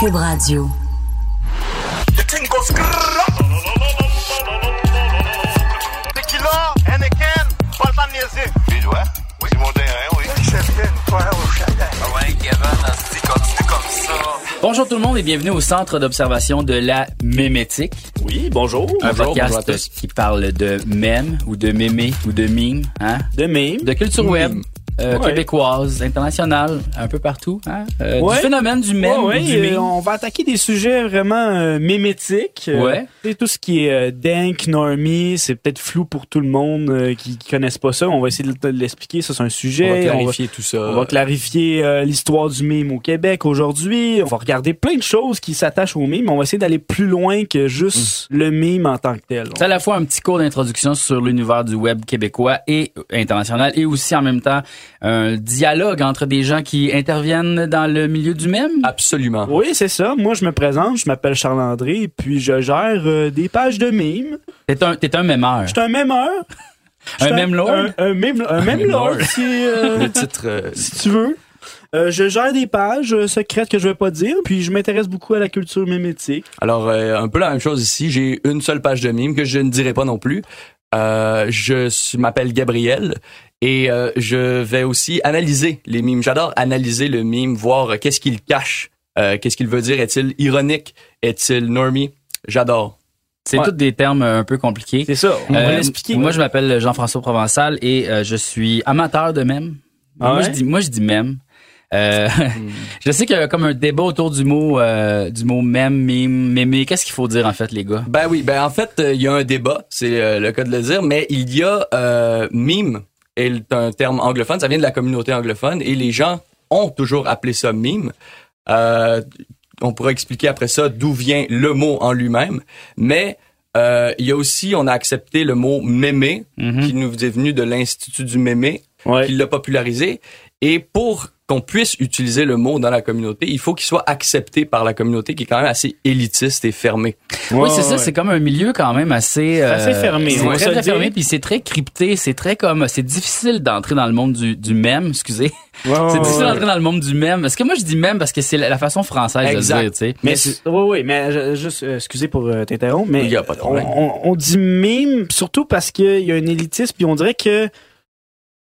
Cube Radio. Bonjour tout le monde et bienvenue au centre d'observation de la mémétique. Oui, bonjour. Un bonjour, podcast bonjour à tous. qui parle de mèmes ou de mémé ou de mime, hein? De même. de culture web. Euh, Ouais. québécoise, internationale, un peu partout. Hein? Euh, Ouais. Du phénomène du mème Ouais, ou du euh, on va attaquer des sujets vraiment euh, mémétiques. Ouais. tu sais, tout ce qui est euh, dank, normie, c'est peut-être flou pour tout le monde euh, qui, qui connaissent pas ça. On va essayer de l'expliquer. Ça, c'est un sujet. On va On va, clarifier tout ça. on va clarifier euh, l'histoire du mime au Québec aujourd'hui. On va regarder plein de choses qui s'attachent au mime. On va essayer d'aller plus loin que juste Mm. le mime en tant que tel. C'est à la fois un petit cours d'introduction sur l'univers du web québécois et international et aussi en même temps un dialogue entre des gens qui interviennent dans le milieu du mème. Absolument. Oui, c'est ça. Moi, je me présente. Je m'appelle Charles-André. Puis, je gère euh, des pages de mimes. T'es un, t'es un mémeur. Je suis un mémeur. Suis Un mème lord? Un, un mème, un mème lord, si, euh, Le titre. euh, si tu veux. Euh, je gère des pages secrètes que je vais pas dire, puis je m'intéresse beaucoup à la culture mémétique. Alors, euh, un peu la même chose ici. J'ai une seule page de mime que je ne dirai pas non plus. Euh, je m'appelle Gabriel et euh, je vais aussi analyser les mimes. J'adore analyser le mime, voir euh, qu'est-ce qu'il cache, euh, qu'est-ce qu'il veut dire. Est-il ironique? Est-il normie? J'adore. C'est Ouais. tous des termes un peu compliqués. C'est ça. On va Euh, l'expliquer. Moi, je m'appelle Jean-François Provençal et euh, je suis amateur de mèmes. Ah moi, je dis, moi, je dis mème. Euh, je sais qu'il y a comme un débat autour du mot, euh, du mot mème, mime, mémé. Qu'est-ce qu'il faut dire en fait, les gars? Ben oui, ben en fait, euh, il y a un débat, c'est euh, le cas de le dire, mais il y a euh, mime est un terme anglophone, ça vient de la communauté anglophone et les gens ont toujours appelé ça mime. Euh, on pourra expliquer après ça d'où vient le mot en lui-même, mais euh, il y a aussi, on a accepté le mot mémé, Mhm. qui nous est venu de l'Institut du mémé, Ouais. qui l'a popularisé. Et pour qu'on puisse utiliser le mot dans la communauté, il faut qu'il soit accepté par la communauté qui est quand même assez élitiste et fermée. Oui, c'est ça. ouais. C'est comme un milieu quand même assez, euh, assez fermé, C'est on va très, très fermé, puis c'est très crypté. C'est très comme, c'est difficile d'entrer dans le monde du, du mème. Excusez. Ouais, ouais, c'est difficile ouais. d'entrer dans le monde du mème. Est-ce que moi je dis mème parce que c'est la, la façon française Exact. de le dire, tu sais. Mais oui, oui, mais je- juste, euh, excusez pour euh, t'interrompre, mais Il y a pas de problème. on, on- on dit mime surtout parce qu'il y a un élitisme, puis on dirait que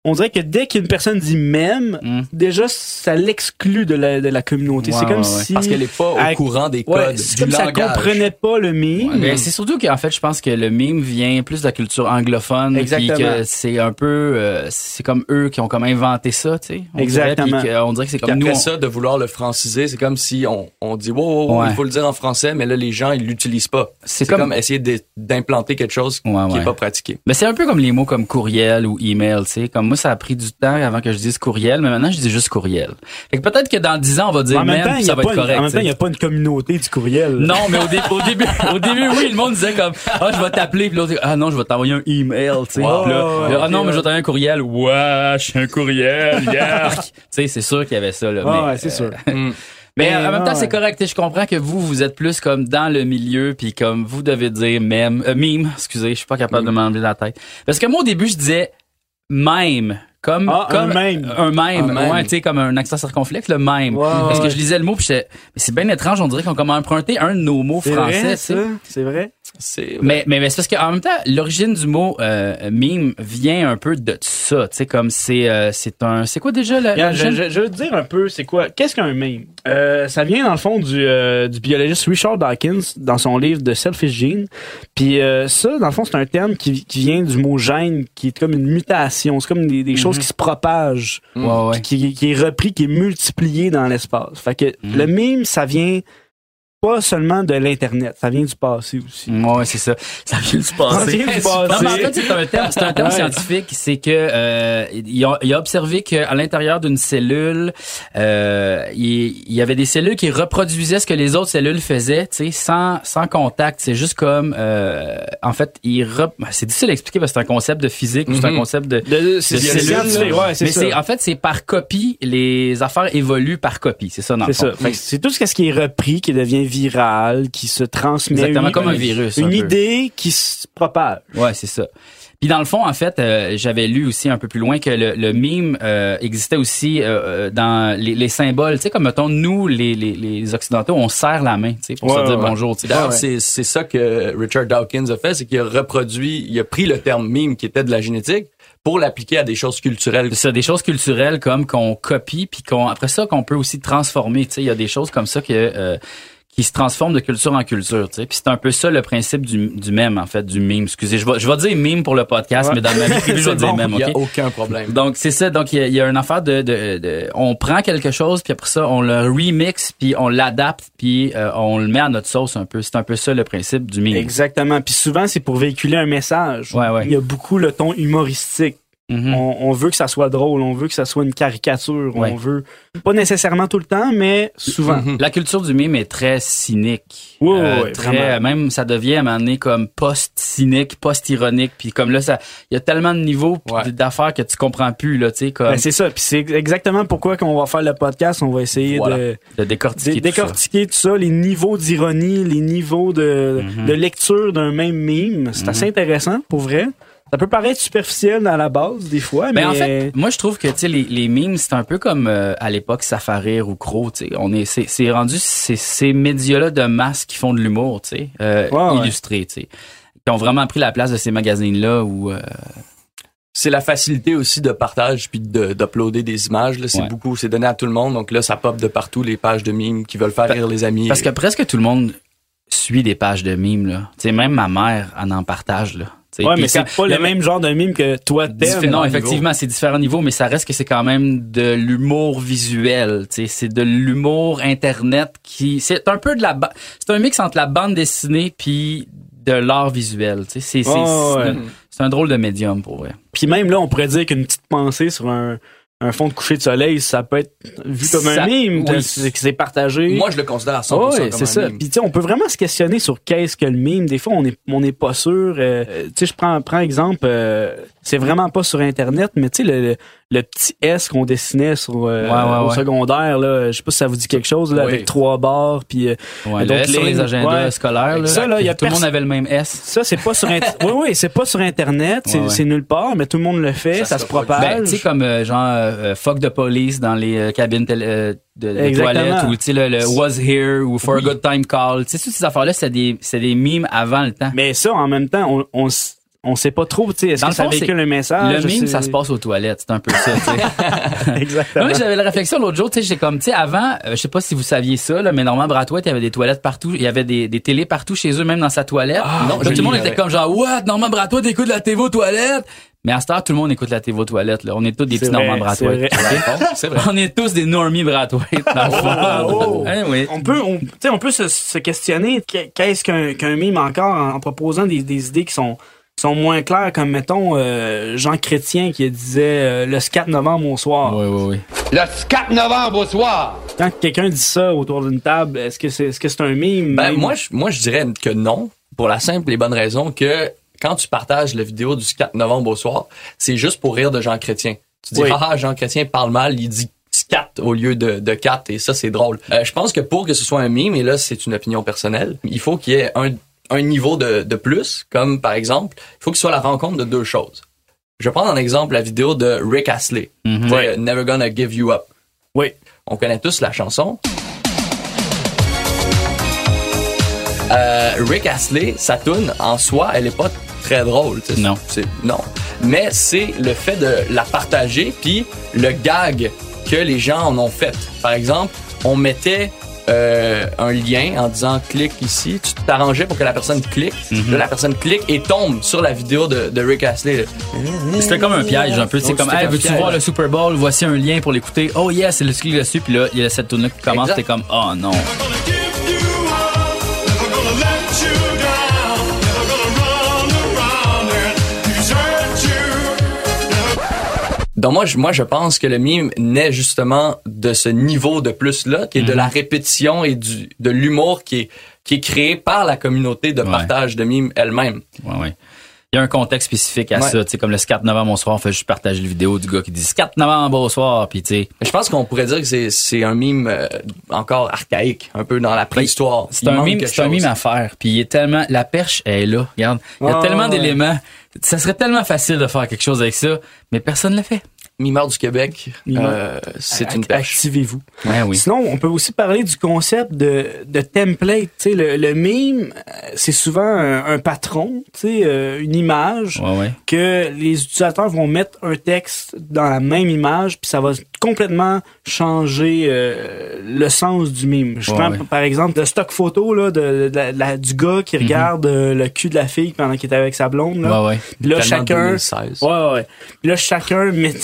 on dirait que dès qu'une personne dit même, Mm. déjà ça l'exclut de la, de la communauté. Ouais, c'est comme ouais, ouais. si Parce qu'elle est pas au à- courant des codes ouais, c'est du comme ça langage. comprenait pas le mime. Ben, c'est surtout qu'en fait, je pense que le mime vient plus de la culture anglophone. Exactement. Puis que c'est un peu, euh, c'est comme eux qui ont comme inventé ça, tu sais. On Exactement. Dirait, que- on dirait que c'est comme nous. après on- ça, de vouloir le franciser, c'est comme si on, on dit wow, wow, wow, Ouais. il faut le dire en français, mais là les gens ils l'utilisent pas. C'est comme- comme, essayer d'implanter quelque chose Ouais, qui ouais. est pas pratiqué. Mais c'est un peu comme les mots comme courriel ou email, tu sais. Comme moi, ça a pris du temps avant que je dise courriel, mais maintenant, je dis juste courriel. Fait que peut-être que dans 10 ans, on va dire en même temps, ça va être une- correct. en même temps, il n'y a pas une communauté du courriel. Non, mais au, dé- au début, au début, oui, le monde disait comme, ah, je vais t'appeler, puis l'autre, ah non, je vais t'envoyer un email, tu sais. Wow. Ouais, ah non, mais je vais ouais. t'envoyer un courriel. Wesh, un courriel, yark. tu sais, c'est sûr qu'il y avait ça, là. Ah, mais, ouais, c'est sûr. Mm. mais Mais en même temps, c'est ouais. correct. sais, Je comprends que vous, vous êtes plus comme dans le milieu, puis comme vous devez dire même, euh, mime, excusez, je suis pas capable de m'enlever la tête. Parce que moi, au début, je disais même. Comme, Ah, un comme mème. un mème, Un mème. ouais, tu sais, comme un accent circonflexe, le même. Ouais, Parce ouais. que je lisais le mot, puis c'est bien étrange, on dirait qu'on comme emprunté un de nos mots C'est français, vrai. C'est vrai? Mais, mais, mais c'est parce qu'en même temps, l'origine du mot euh, meme vient un peu de ça, tu sais, comme c'est euh, c'est un c'est quoi déjà la Regarde, je, l'origine? je, je veux te dire un peu, c'est quoi, qu'est-ce qu'un meme? Euh, ça vient dans le fond du, euh, du biologiste Richard Dawkins dans son livre de Selfish Gene. Puis euh, ça, dans le fond, c'est un terme qui, qui vient du mot gène, qui est comme une mutation. C'est comme des, des choses qui se propagent, qui, qui est repris, qui est multiplié dans l'espace. Fait que Mhm. le meme, ça vient pas seulement de l'internet, ça vient du passé aussi. Ouais, c'est ça. Ça vient du Ça passé. vient du Non, mais en passé. fait, c'est un terme, c'est un terme Ouais. scientifique, c'est que euh, il, a, il a observé qu'à l'intérieur d'une cellule, euh, il, il y avait des cellules qui reproduisaient ce que les autres cellules faisaient, tu sais, sans sans contact. C'est juste comme, euh, en fait, il rep- c'est difficile à expliquer parce que c'est un concept de physique ou c'est un Mhm. concept de De- c'est de là. ouais, c'est Mais c'est en fait c'est par copie, les affaires évoluent par copie, c'est ça dans le C'est fond. ça. Fait que C'est tout ce qui est repris, qui devient viral, qui se transmet. Exactement Une- comme un virus. un Une peu. idée qui se propage. Ouais, c'est ça. Puis dans le fond, en fait, euh, j'avais lu aussi un peu plus loin que le, le mime euh, existait aussi euh, euh, dans les, les symboles. Tu sais, comme mettons, nous, les, les, les Occidentaux, on serre la main, tu sais, pour Ouais, se dire ouais. bonjour. tu sais. D'ailleurs, Ouais. c'est c'est ça que Richard Dawkins a fait, c'est qu'il a reproduit, il a pris le terme mime qui était de la génétique pour l'appliquer à des choses culturelles. C'est ça, des choses culturelles comme qu'on copie, puis qu'on après ça qu'on peut aussi transformer. Tu sais, il y a des choses comme ça que euh, qui se transforment de culture en culture. Tu sais, puis c'est un peu ça le principe du, du mème en fait, du mime. Excusez, je vais je vais dire mime pour le podcast, Ouais. mais dans ma vie privée, je vais dire mème. Il y a ok? aucun problème. Donc c'est ça. Donc il y y a une affaire de, de, de- on prend quelque chose puis après ça on le remix puis on l'adapte puis euh, on le met à notre sauce un peu. C'est un peu ça le principe du mime. Exactement. Puis souvent, c'est pour véhiculer un message. Ouais, ouais. Il y a beaucoup le ton humoristique. Mhm. On, on veut que ça soit drôle, on veut que ça soit une caricature, Ouais. on veut pas nécessairement tout le temps, mais souvent. Mhm. La culture du mime est très cynique. Ouais, ouais, ouais, très, même ça devient à un moment donné comme post-cynique, post-ironique. Puis comme là, ça, il y a tellement de niveaux Ouais. d'affaires que tu comprends plus là, tu sais, comme Ben, c'est ça. Puis c'est exactement pourquoi qu'on va faire le podcast. On va essayer Voilà. de, de décortiquer de tout ça. décortiquer tout ça, les niveaux d'ironie, les niveaux de, Mhm. de lecture d'un même meme. C'est assez intéressant, pour vrai. Ça peut paraître superficiel dans la base, des fois, mais... Mais en fait, moi je trouve que tu sais les, les memes c'est un peu comme euh, à l'époque Safarir ou Crow, tu sais, on est c'est c'est rendu c'est ces médias-là de masse qui font de l'humour, tu sais, euh, Ouais, ouais. illustré, tu sais, qui ont vraiment pris la place de ces magazines-là où euh, C'est la facilité aussi de partage puis de- d'uploader des images. là. C'est Ouais. beaucoup, c'est donné à tout le monde. Donc là, ça pop de partout les pages de mimes qui veulent faire rire les amis. parce que presque tout le monde suit des pages de memes là, tu sais, même ma mère elle en partage là. Ouais, mais c'est pas le même genre de meme que toi t'aimes. Non, effectivement, c'est différents niveaux, mais ça reste que c'est quand même de l'humour visuel. C'est de l'humour internet qui, c'est un peu de la, c'est un mix entre la bande dessinée puis de l'art visuel. C'est c'est- Ouais, un drôle de médium pour vrai. Puis même là, on pourrait dire qu'une petite pensée sur un, un fond de coucher de soleil, ça peut être vu comme Ça- un meme, oui. c'est partagé. Moi, je le considère à 100% Ouais, comme c'est un ça. mime. Puis tu sais, on peut vraiment se questionner sur qu'est-ce que le meme. Des fois, on est on n'est pas sûr. euh, tu sais, je prends prends exemple, euh, c'est vraiment pas sur internet, mais tu sais le, le, le petit S qu'on dessinait sur euh, Ouais, ouais, au ouais. secondaire là, je sais pas si ça vous dit quelque chose là Oui. avec trois barres puis euh, Ouais, le Donc, S sur les- les agendas ouais. scolaires, là, Ça, là, y a tout le monde avait le même S. ça c'est pas sur oui oui, c'est pas sur internet, c'est Ouais, ouais. c'est nulle part, mais tout le monde le fait, ça, Ça se propage. Ben, tu sais, comme euh, genre euh, fuck the police dans les euh, cabines télé- euh, de, de toilettes ou tu sais le, le was here ou for a good time call. Tu sais toutes ces affaires là, c'est des c'est des mimes avant le temps. Mais ça, en même temps, on, on, s- on sait pas trop, tu sais, est-ce que le ça fond, véhicule un message? le mime, ça se passe aux toilettes, c'est un peu ça, tu sais. Exactement. Moi, j'avais la réflexion l'autre jour, tu sais, j'ai comme, tu sais, avant, euh, je sais pas si vous saviez ça, là, mais Normand Bratois, il y avait des toilettes partout, il y avait des, des télés partout chez eux, même dans sa toilette. Là, je tout le monde était comme genre, what, Normand Bratois, t'écoutes la TV aux toilettes? Mais à cette heure, tout le monde écoute la TV aux toilettes, là. On est tous des petits vrai, Normand c'est Bratois. vrai. ok? C'est vrai. On est tous des normies. Oh. Hein, oui. On peut, on, tu sais, on peut se, se questionner qu'est- qu'est-ce qu'un qu'un mime encore en, en proposant des, des idées qui sont sont moins claires, comme mettons euh, Jean Chrétien qui disait euh, le 4 novembre au soir. Oui, oui, oui. Le 4 novembre au soir. Quand quelqu'un dit ça autour d'une table, est-ce que c'est est-ce que c'est un mime Ben, même? moi, je, moi, je dirais que non, pour la simple et bonne raison que quand tu partages la vidéo du 4 novembre au soir, c'est juste pour rire de Jean Chrétien. Tu dis, Oui. ah, ah, Jean Chrétien parle mal, il dit 4 au lieu de, de 4 et ça, c'est drôle. Euh, je pense que pour que ce soit un mime, et là, c'est une opinion personnelle, il faut qu'il y ait un, un niveau de, de plus, comme par exemple, il faut que ce soit la rencontre de deux choses. Je vais prendre en exemple la vidéo de Rick Astley, Mhm. Sais, Never Gonna Give You Up. Oui. On connaît tous la chanson. Euh, Rick Astley, sa tune en soi, elle est pas très drôle. Non. C'est non. Mais c'est le fait de la partager puis le gag que les gens en ont fait. Par exemple, on mettait euh, un lien en disant clique ici, tu t'arrangeais pour que la personne clique. Là, la personne clique et tombe sur la vidéo de, de Rick Astley. C'était comme un piège, un peu. C'est comme, hey, veux-tu voir le Super Bowl? Voici un lien pour l'écouter. Oh yes, c'est le clic dessus. Puis là, il y a cette tune qui commence. T'es comme, oh non. Donc moi, je, moi, je pense que le mime naît justement de ce niveau de plus-là, qui est de la répétition et du, de l'humour qui est, qui est créé par la communauté de Ouais. partage de mimes elle-même. Ouais, ouais. Il y a un contexte spécifique à Ouais. ça, tu sais, comme le 4 novembre au soir, on fait juste partager la vidéo du gars qui dit 4 novembre au soir, puis tu sais, je pense qu'on pourrait dire que c'est, c'est un mime euh, encore archaïque, un peu dans la préhistoire. c'est Il un mime, c'est un mime à faire, puis il est tellement, la perche elle est là, regarde, il y a tellement d'éléments, ça serait tellement facile de faire quelque chose avec ça, mais personne ne le fait. Mimeur du Québec, euh, c'est une pêche. Activez-vous. Ouais, oui. Sinon, on peut aussi parler du concept de, de template. Tu sais, le, le meme, euh, c'est souvent un, un patron, tu sais, euh, une image Ouais, ouais. que les utilisateurs vont mettre un texte dans la même image, puis ça va complètement changer euh, le sens du meme. Je Ouais, prends ouais. par exemple le stock photo là, de, du gars qui regarde euh, le cul de la fille pendant qu'il est avec sa blonde. Là. Ouais, ouais. Puis là, chacun, 2016. Ouais, ouais, ouais. Puis là, chacun met,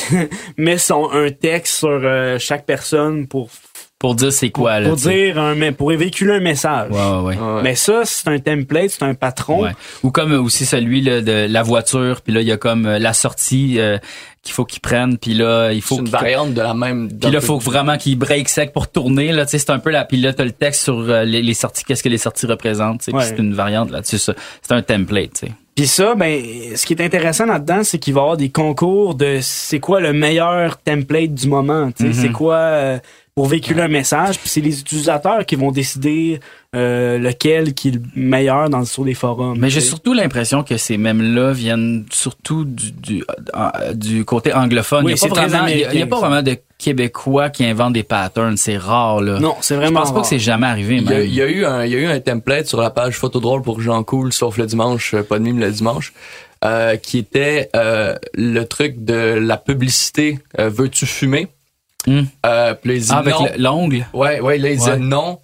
met son, un texte sur euh, chaque personne pour, Pour dire c'est quoi, là. pour dire un, mais pour véhiculer un message. Ouais, ouais, ouais. Ouais. Mais ça, c'est un template, c'est un patron. Ouais. Ou comme euh, aussi celui là, de la voiture, puis là il y a comme euh, la sortie euh, qu'il faut qu'ils prennent, puis là il faut C'est une variante de la même. Puis là, faut vraiment qu'ils break sec pour tourner. Là, tu sais, c'est un peu la. Puis là, t'as le texte sur euh, les, les sorties. Qu'est-ce que les sorties représentent. tu sais. C'est une variante là-dessus. ça. C'est un template. tu sais. Puis ça, ben, ce qui est intéressant là-dedans, c'est qu'il va y avoir des concours de c'est quoi le meilleur template du moment. tu sais, Mhm. C'est quoi euh, pour véhiculer un message. Puis c'est les utilisateurs qui vont décider euh, lequel qui est le meilleur dans sur les forums. Mais j'ai surtout l'impression que ces mêmes-là viennent surtout du, du, euh, du côté anglophone. Oui, il n'y a, c'est pas vraiment- il y a- pas de Québécois qui inventent des patterns. C'est rare. Là. Non, c'est Je vraiment. pense pas rare. que c'est jamais arrivé. Il y, a, même. il y a eu un, il y a eu un template sur la page photo drôle pour Jean Cool, sauf le dimanche, euh, pas de mime le dimanche, euh, qui était euh, le truc de la publicité. euh, Veux-tu fumer? Hmm. Euh, puis là, il dit Ah, avec non. le- l'ongle? Ouais, ouais, là, il disait Ouais. non.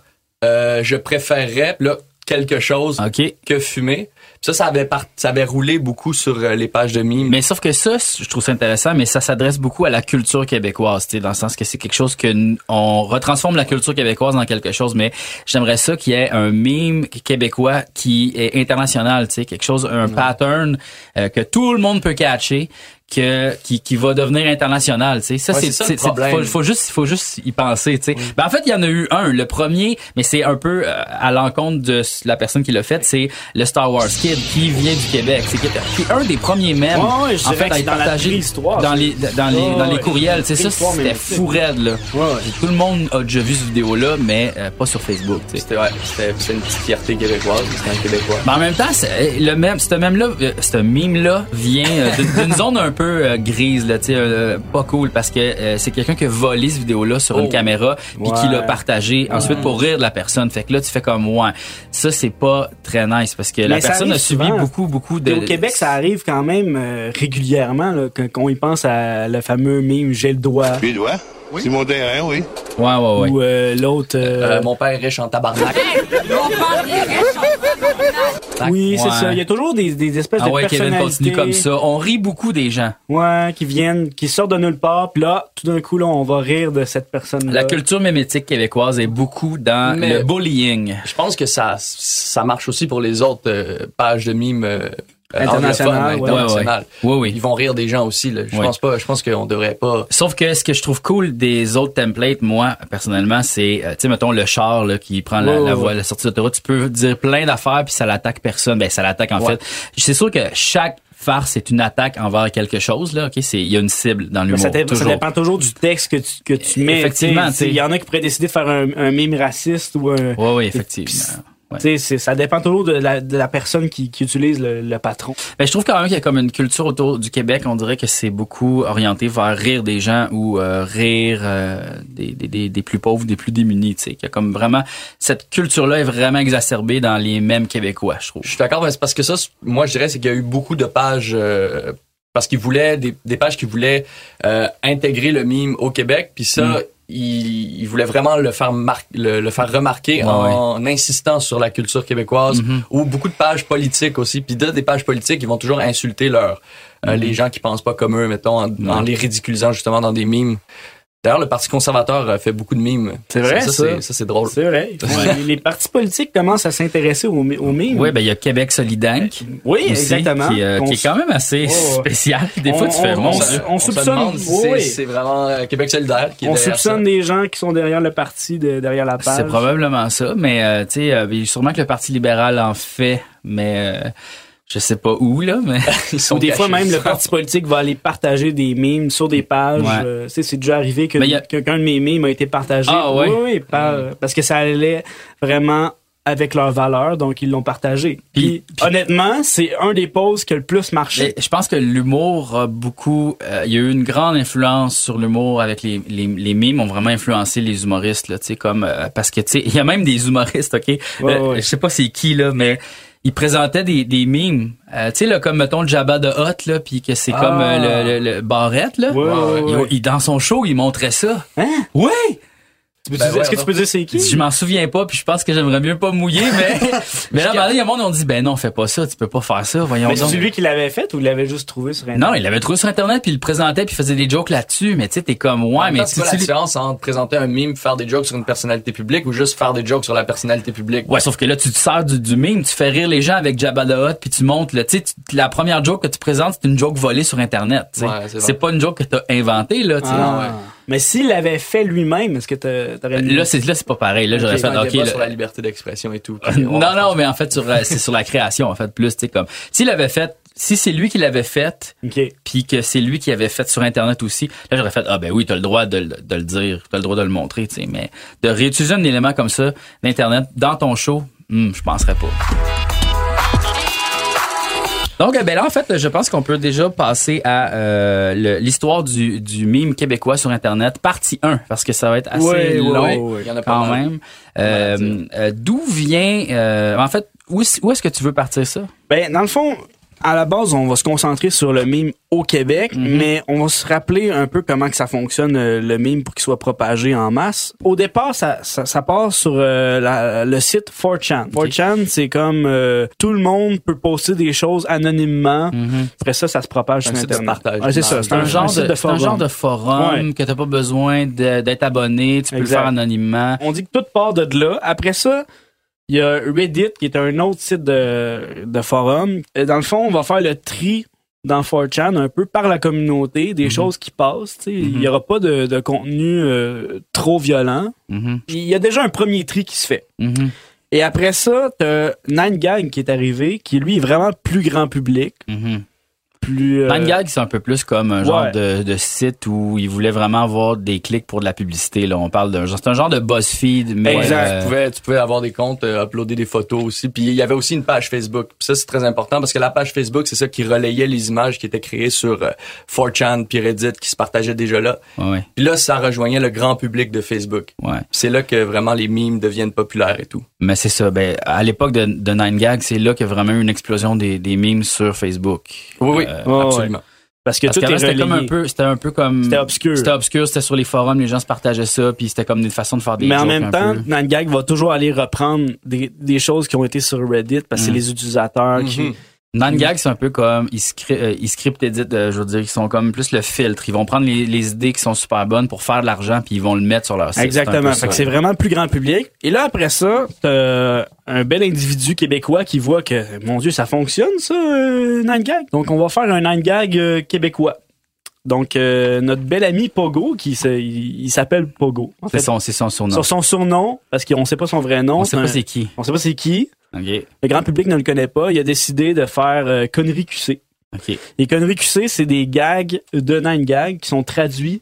euh, je préférerais, là, quelque chose que fumer. Puis ça, ça avait, part- ça avait roulé beaucoup sur euh, les pages de mimes. Mais sauf que ça, je trouve ça intéressant, mais ça s'adresse beaucoup à la culture québécoise, dans le sens que c'est quelque chose que on retransforme la culture québécoise dans quelque chose, mais j'aimerais ça qu'il y ait un meme québécois qui est international, tu sais, quelque chose, un pattern euh, que tout le monde peut catcher. Que, qui, qui va devenir international, tu sais. Ça, Ouais, c'est, c'est faut, faut juste, faut juste y penser, tu sais. Ben, en fait, il y en a eu un, le premier, mais c'est un peu euh, à l'encontre de la personne qui l'a fait, c'est le Star Wars Kid qui vient du Québec. C'est qui est un des premiers je en fait, à être partagé dans les dans les dans les courriels, tu sais ça c'était fou raide là. Ouais, ouais. Tout le monde a déjà vu cette vidéo là, mais euh, pas sur Facebook, tu sais. C'était, ouais, c'était, c'était une petite fierté québécoise, c'était un Québécois. Mais en même temps, c'est- le même, ce même là, ce mime là vient euh, d'une zone un peu euh, grise là, tu sais, euh, pas cool parce que euh, c'est quelqu'un qui a volé cette vidéo là sur une Oh. caméra puis qui l'a partagé ensuite pour rire de la personne. Fait que là tu fais comme ouais, ça c'est pas très nice parce que la Mais personne a subi souvent. beaucoup beaucoup de Au Québec, ça arrive quand même euh, régulièrement là, quand, quand on y pense à le fameux meme j'ai le doigt Les doigts. C'est mon terrain, oui. Ouais ouais ouais. ou euh, l'autre. euh, Euh, mon père est riche en tabarnak. Oui, c'est Ouais. ça. Il y a toujours des, des espèces Ah de ouais, Kevin personnalités. continue comme ça. On rit beaucoup des gens. Ouais, qui viennent, qui sortent de nulle part, puis là, tout d'un coup, là, on va rire de cette personne-là. La culture mémétique québécoise est beaucoup dans Mais- le bullying. Je pense que ça, ça marche aussi pour les autres euh, pages de mimes euh, Internationales, anglophones, ouais. internationales. Oui, oui. Ils vont rire des gens aussi. Là. Je Ouais. pense pas. Je pense qu'on devrait pas. Sauf que ce que je trouve cool des autres templates, moi, personnellement, c'est, euh, tu sais, mettons, le char là, qui prend la, Ouais, la ouais, voie, ouais. la sortie d'autoroute, tu peux dire plein d'affaires puis ça l'attaque personne. Ben, ça l'attaque en Ouais. fait. C'est sûr que chaque farce est une attaque envers quelque chose, là, ok? C'est, il y a une cible dans Mais l'humour. ça, ça dépend toujours du texte que tu, que tu mets. Effectivement. Il y en a qui pourraient décider de faire un, un mime raciste ou un. Ouais, oui, effectivement. Ouais. Tu sais, c'est- ça dépend toujours de la, de la personne qui, qui utilise le, le patron. Ben, je trouve quand même qu'il y a comme une culture autour du Québec. On dirait que c'est beaucoup orienté vers rire des gens ou euh, rire euh, des, des, des, des plus pauvres, des plus démunis. Tu sais, qu'il y a comme vraiment cette culture-là est vraiment exacerbée dans les mêmes Québécois, je trouve. Je suis d'accord, mais c'est parce que ça, moi, je dirais, c'est qu'il y a eu beaucoup de pages. euh, parce qu'ils voulaient des, des pages qui voulaient euh, intégrer le mime au Québec, puis ça, Mm. Ils, ils voulaient vraiment le faire mar- le, le faire remarquer Ouais, en insistant sur la culture québécoise Mhm. ou beaucoup de pages politiques aussi. Puis là, des pages politiques, ils vont toujours insulter leur euh, les gens qui pensent pas comme eux, mettons, en, en les ridiculisant justement dans des mimes. D'ailleurs, le Parti conservateur euh, fait beaucoup de mimes. C'est vrai, ça. ça. c'est- Ça, c'est drôle. C'est vrai. Les, les partis politiques commencent à s'intéresser aux, mi- aux mimes. Oui, ben il y a Québec Solidank. Oui, aussi, exactement. Qui, euh, qui est quand même assez Oh, spécial. Des fois, tu On- fais on- on- on se soupçonne- si oui, c'est- oui. vraiment euh, Québec solidaire qui est On soupçonne ça. des gens qui sont derrière le parti, de- derrière la page. C'est probablement ça, mais euh, tu sais, euh, sûrement que le Parti libéral en fait, mais euh, je sais pas où là, mais Ils sont Ou des fois même le parti politique va aller partager des mimes sur des pages. Ouais. Euh, tu sais, c'est déjà arrivé que a- qu'un de mes mimes a été partagé. Ah, ouais? Oui, oui, par- parce que ça allait vraiment avec leurs valeurs, donc ils l'ont partagé. Puis, Puis- honnêtement, c'est un des posts qui a le plus marché. Je pense que l'humour a beaucoup. euh, il y a eu une grande influence sur l'humour avec les, les, les mimes ont vraiment influencé les humoristes là, tu sais comme euh, parce que tu sais il y a même des humoristes, ok? Ouais, Euh, ouais. Je sais pas c'est qui là, mais ils présentaient des, des mimes, euh, tu sais là comme mettons le Jabba de Hot là, puis que c'est Ah. comme euh, le, le, le Barrette là. Ouais, ouais, Il- ouais. il- dans son show, il montrait ça. Hein? Oui. Tu peux- Ben Est-ce ouais, que tu peux dire c'est qui? Je m'en souviens pas, puis je pense que j'aimerais mieux pas mouiller, mais mais là, donné, il y a un monde qui ont dit ben non, fais pas ça, tu peux pas faire ça, voyons Mais donc. c'est lui qui l'avait fait ou il l'avait juste trouvé sur Internet? Non, il l'avait trouvé sur internet puis il le présentait puis il faisait des jokes là-dessus, mais tu sais t'es comme ouais, En mais c'est quoi la différence entre présenter un meme, faire des jokes sur une personnalité publique ou juste faire des jokes sur la personnalité publique? Ouais, sauf que là, tu te sers du, du meme, tu fais rire les gens avec Jabba the Hutt, puis tu montes, là, tu sais, la première joke que tu présentes, c'est une joke volée sur Internet, tu sais. Ouais, c'est pas une joke que t'as inventée, là, tu sais. Ah. ouais. Mais s'il l'avait fait lui-même, est-ce que t'a- t'aurais mis- Là, c'est, là, c'est pas pareil, là, j'aurais fait, un ok, débat là- sur la liberté d'expression et tout. non, non, mais en fait, sur, euh, c'est sur la création, en fait, plus, tu sais, comme, s'il avait fait, si c'est lui qui l'avait fait, OK. puis que c'est lui qui avait fait sur Internet aussi, là, j'aurais fait, ah ben oui, t'as le droit de, le- de le dire, t'as le droit de le montrer, tu sais, mais de réutiliser un élément comme ça d'Internet dans ton show, hmm, je penserais pas. Donc, ben là, en fait, je pense qu'on peut déjà passer à euh, l'histoire du, du mime québécois sur Internet, partie 1, parce que ça va être assez Ouais, long ouais, ouais. Il y en a pas quand même. Euh, euh, D'où vient... euh, en fait, où, où est-ce que tu veux partir ça? Ben, dans le fond, à la base, on va se concentrer sur le mime au Québec, Mhm. mais on va se rappeler un peu comment que ça fonctionne, euh, le mime, pour qu'il soit propagé en masse. Au départ, ça, ça, ça part sur euh, la- le site 4chan. 4chan, c'est comme euh, tout le monde peut poster des choses anonymement. Après ça, ça se propage Un sur site Internet. Ouais, c'est ça. C'est un, genre de, c'est un forum. genre de forum Ouais. que t'as pas besoin d'être abonné, tu peux Exact. le faire anonymement. On dit que tout part de là. Après ça, il y a Reddit qui est un autre site de, de forum. Dans le fond, on va faire le tri dans 4chan un peu par la communauté, des choses qui passent. tu. Il y aura pas de, de contenu euh, trop violent. Mhm, Il y a déjà un premier tri qui se fait. mhm, Et après ça, t'as Nine Gag qui est arrivé, qui lui est vraiment plus grand public, mhm. Plus... euh, Nine Gag, c'est un peu plus comme un genre ouais. de, de site où ils voulaient vraiment avoir des clics pour de la publicité. Là, on parle d'un genre, c'est un genre de BuzzFeed, mais Exact. euh, Tu pouvais, tu pouvais avoir des comptes, euh, uploader des photos aussi. Puis il y avait aussi une page Facebook. Puis ça, c'est très important parce que la page Facebook, c'est ça qui relayait les images qui étaient créées sur euh, 4chan puis Reddit qui se partageaient déjà là. ouais, Puis là, ça rejoignait le grand public de Facebook. ouais. Puis c'est là que vraiment les memes deviennent populaires et tout. Mais c'est ça. Ben, à l'époque de, de Nine Gag, c'est là qu'il y a vraiment eu une explosion des, des memes sur Facebook. Oui, oui, Euh, ouais, absolument. Parce que Parce tout c'était comme un peu, c'était un peu comme, C'était obscur. C'était obscur, c'était sur les forums, les gens se partageaient ça, puis c'était comme une façon de faire des Mais en jokes même temps, peu. Nine Gag va toujours aller reprendre des, des choses qui ont été sur Reddit parce que c'est Mm. les utilisateurs qui... Mhm. Nine Gag, c'est un peu comme ils, scri- euh, ils script edit, euh, je veux dire, ils sont comme plus le filtre. Ils vont prendre les, les idées qui sont super bonnes pour faire de l'argent, puis ils vont le mettre sur leur site. Exactement. Fait que c'est vraiment le plus grand public. Et là, après ça, t'as un bel individu québécois qui voit que, mon Dieu, ça fonctionne, ça, euh, Nine Gag. Donc, on va faire un Nine Gag euh, québécois. Donc, euh, notre bel ami Pogo, qui se- il, il s'appelle Pogo. En C'est fait, son, c'est son surnom. sur son surnom, parce qu'on sait pas son vrai nom. On sait pas c'est qui. on sait pas c'est qui. Le grand public ne le connaît pas. Il a décidé de faire euh, Conneries QC. ok. Les conneries QC, c'est des gags de Nine Gag qui sont traduits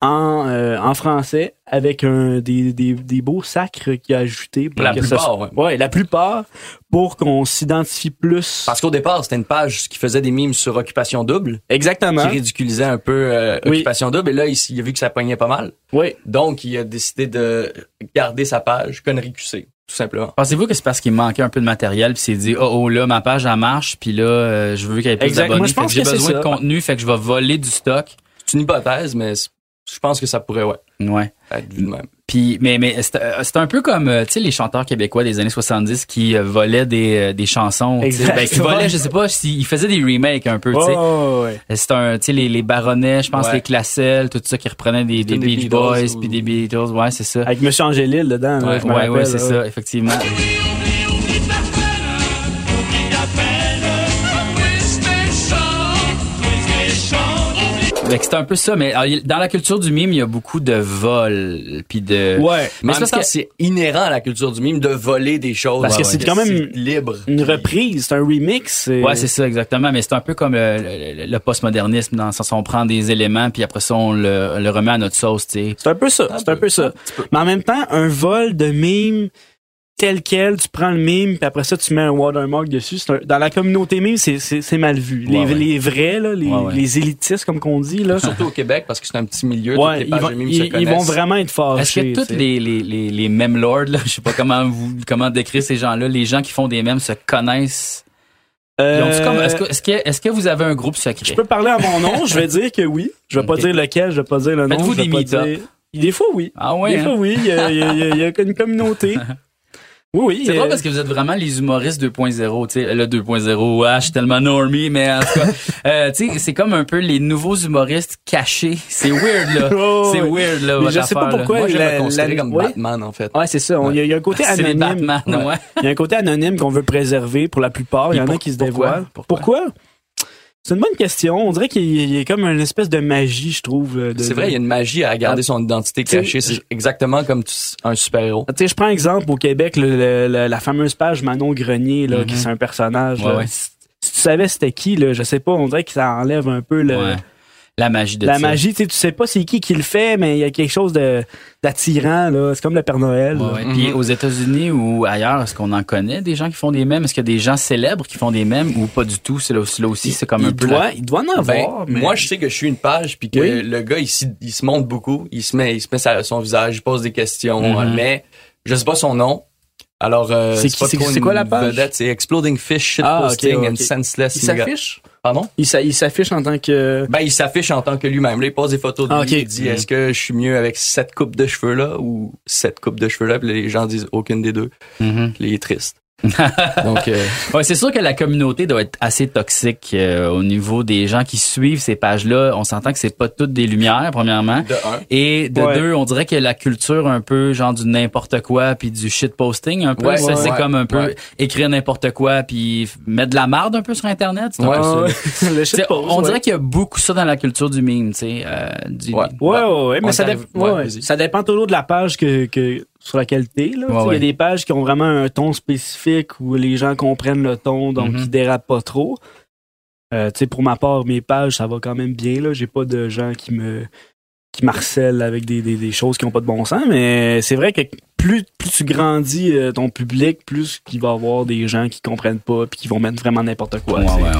en, euh, en français avec un, des, des, des beaux sacres qu'il a ajoutés. pour La que plupart, ça soit- ouais. ouais, la plupart, pour qu'on s'identifie plus. Parce qu'au départ, c'était une page qui faisait des memes sur Occupation Double, Exactement. qui ridiculisait un peu euh, Oui. Occupation Double. Et là, il, il a vu que ça pognait pas mal. Oui. Donc, il a décidé de garder sa page Connerie QC, tout simplement. Pensez-vous que c'est parce qu'il manquait un peu de matériel, puis s'est dit, oh, oh, là, ma page, elle marche, puis là, euh, je veux qu'il y ait plus d'abonnés. Moi, je Fait que j'ai que c'est besoin de contenu, fait que je vais voler du stock. C'est une hypothèse, mais je pense que ça pourrait, ouais, Ouais. être vu de même. Puis, mais, mais c'est euh, un peu comme, euh, tu sais, les chanteurs québécois des années 70 qui euh, volaient des, des chansons. Ben, qui volaient, je sais pas, s'ils faisaient des remakes un peu, tu sais. Oh, ouais. C'est un, tu sais, les, les baronnets, je pense, Ouais. les Classel, tout ça qui reprenaient des, des Des Beach Beatles Boys ou- puis des Beatles, ouais, c'est ça. Avec Monsieur Angélil dedans, là, Ouais, ouais, ouais, c'est ça, effectivement. C'est un peu ça, mais alors, il- dans la culture du mime, il y a beaucoup de vols, puis de. Ouais. Mais c'est parce que c'est inhérent à la culture du mime de voler des choses. Parce que Ouais, c'est ouais. quand même libre. Une reprise, c'est un remix. Ouais, c'est ça, exactement. Mais c'est un peu comme le, le- le postmodernisme, dans le sens où on prend des éléments, puis après ça, on le, le remet à notre sauce, tu sais. C'est un peu ça, c'est un peu ça. Mais en même temps, un vol de mime tel quel, tu prends le mime, puis après ça, tu mets un watermark dessus. un- dans la communauté mime, c'est, mal vu. Les, Ouais, ouais. les vrais, là, les, Ouais, ouais. les élitistes, comme qu'on dit, là, Surtout au Québec, parce que c'est un petit milieu, toutes ouais, les ils, pages vont, de mime ils, se ils connaissent. vont vraiment être fâchés. Est-ce que sais. les, les, les, les meme lords, là, je sais pas comment vous, comment décrire ces gens-là, les gens qui font des mèmes se connaissent? Ils ont-tu Euh, Est-ce que, est-ce que, est-ce que vous avez un groupe secret? Je peux parler à mon nom, je vais dire que oui. Je vais pas dire lequel, je vais pas dire le nom. Faites-vous des pas meet-up? dire- Des fois, oui. Ah ouais, Des hein? fois, oui. Il y a, il y a- il y a- il y a une communauté. Oui, oui. C'est euh, drôle parce que vous êtes vraiment les humoristes 2.0, tu sais, le 2.0, ah, je suis tellement normie, mais en tout cas, euh, tu sais, c'est comme un peu les nouveaux humoristes cachés. C'est weird, là. Oh, c'est weird, là, Mais votre je sais pas affaire, pourquoi Moi, je la- comme ouais. Batman, en fait. Ouais, c'est ça. Il y, a- il y a un côté C'est les anonyme. Batman, ouais. Il y a un côté anonyme qu'on veut préserver pour la plupart. Il y en a qui se pourquoi? dévoilent. Pourquoi? C'est une bonne question. On dirait qu'il y a- comme une espèce de magie, je trouve. euh, C'est vrai, il y a une magie à garder Ah. son identité cachée. C'est exactement comme un super-héros. Tu sais, je prends exemple au Québec, le- le- le- la fameuse page Manon Grenier, là, qui c'est un personnage. Ouais, là. ouais. Si, si tu savais c'était qui, là, je sais pas, on dirait que ça enlève un peu le, Ouais. La magie de la ça. magie. Tu sais, tu sais pas c'est qui qui le fait, mais il y a quelque chose de d'attirant. là. C'est comme le Père Noël. Ouais. Puis aux États-Unis ou ailleurs, est-ce qu'on en connaît des gens qui font des mèmes? Est-ce qu'il y a des gens célèbres qui font des mèmes ou pas du tout? C'est là, aussi- là aussi, c'est comme un il, peu doit, la- il doit en Ben, avoir. mais- Moi, je sais que je suis une page, puis que Oui. le gars, il, se montre beaucoup. Il se met, il se met sa- son visage, il pose des questions, Mhm. mais je sais pas son nom. Alors, euh, C'est quoi la page? c'est Exploding Fish, Ah, Shitposting ok. and Senseless. il s'affiche? Pardon? Il s'a- il s'affiche en tant que... Ben, il s'affiche en tant que lui-même. Là, il pose des photos de Ah, lui. Il dit, est-ce que je suis mieux avec cette coupe de cheveux là ou cette coupe de cheveux là? Puis les gens disent aucune des deux. Mhm. Puis il est triste. Donc, euh, Ouais, c'est sûr que la communauté doit être assez toxique euh, au niveau des gens qui suivent ces pages-là. On s'entend que c'est pas toutes des lumières, premièrement. de un. Et de Ouais. deux, on dirait que la culture un peu genre du n'importe quoi puis du shit posting un peu, Ouais, ça ouais, c'est ouais. comme un peu Ouais. écrire n'importe quoi puis mettre de la marde un peu sur internet, un peu le on ouais. dirait qu'il y a beaucoup ça dans la culture du meme, tu sais, euh, du Ouais. Ouais, ouais, ouais, mais ça, dépend toujours de la page que, que sur laquelle t'es. Là. Tu sais, Il y ouais. a des pages qui ont vraiment un ton spécifique où les gens comprennent le ton, donc Mhm. ils dérapent pas trop. Euh, tu sais, pour ma part, mes pages, ça va quand même bien. Là. J'ai pas de gens qui me qui marcellent avec des, des, des choses qui ont pas de bon sens, mais c'est vrai que plus, plus tu grandis euh, ton public, plus il va y avoir des gens qui comprennent pas puis qui vont mettre vraiment n'importe quoi. Ouais, ouais.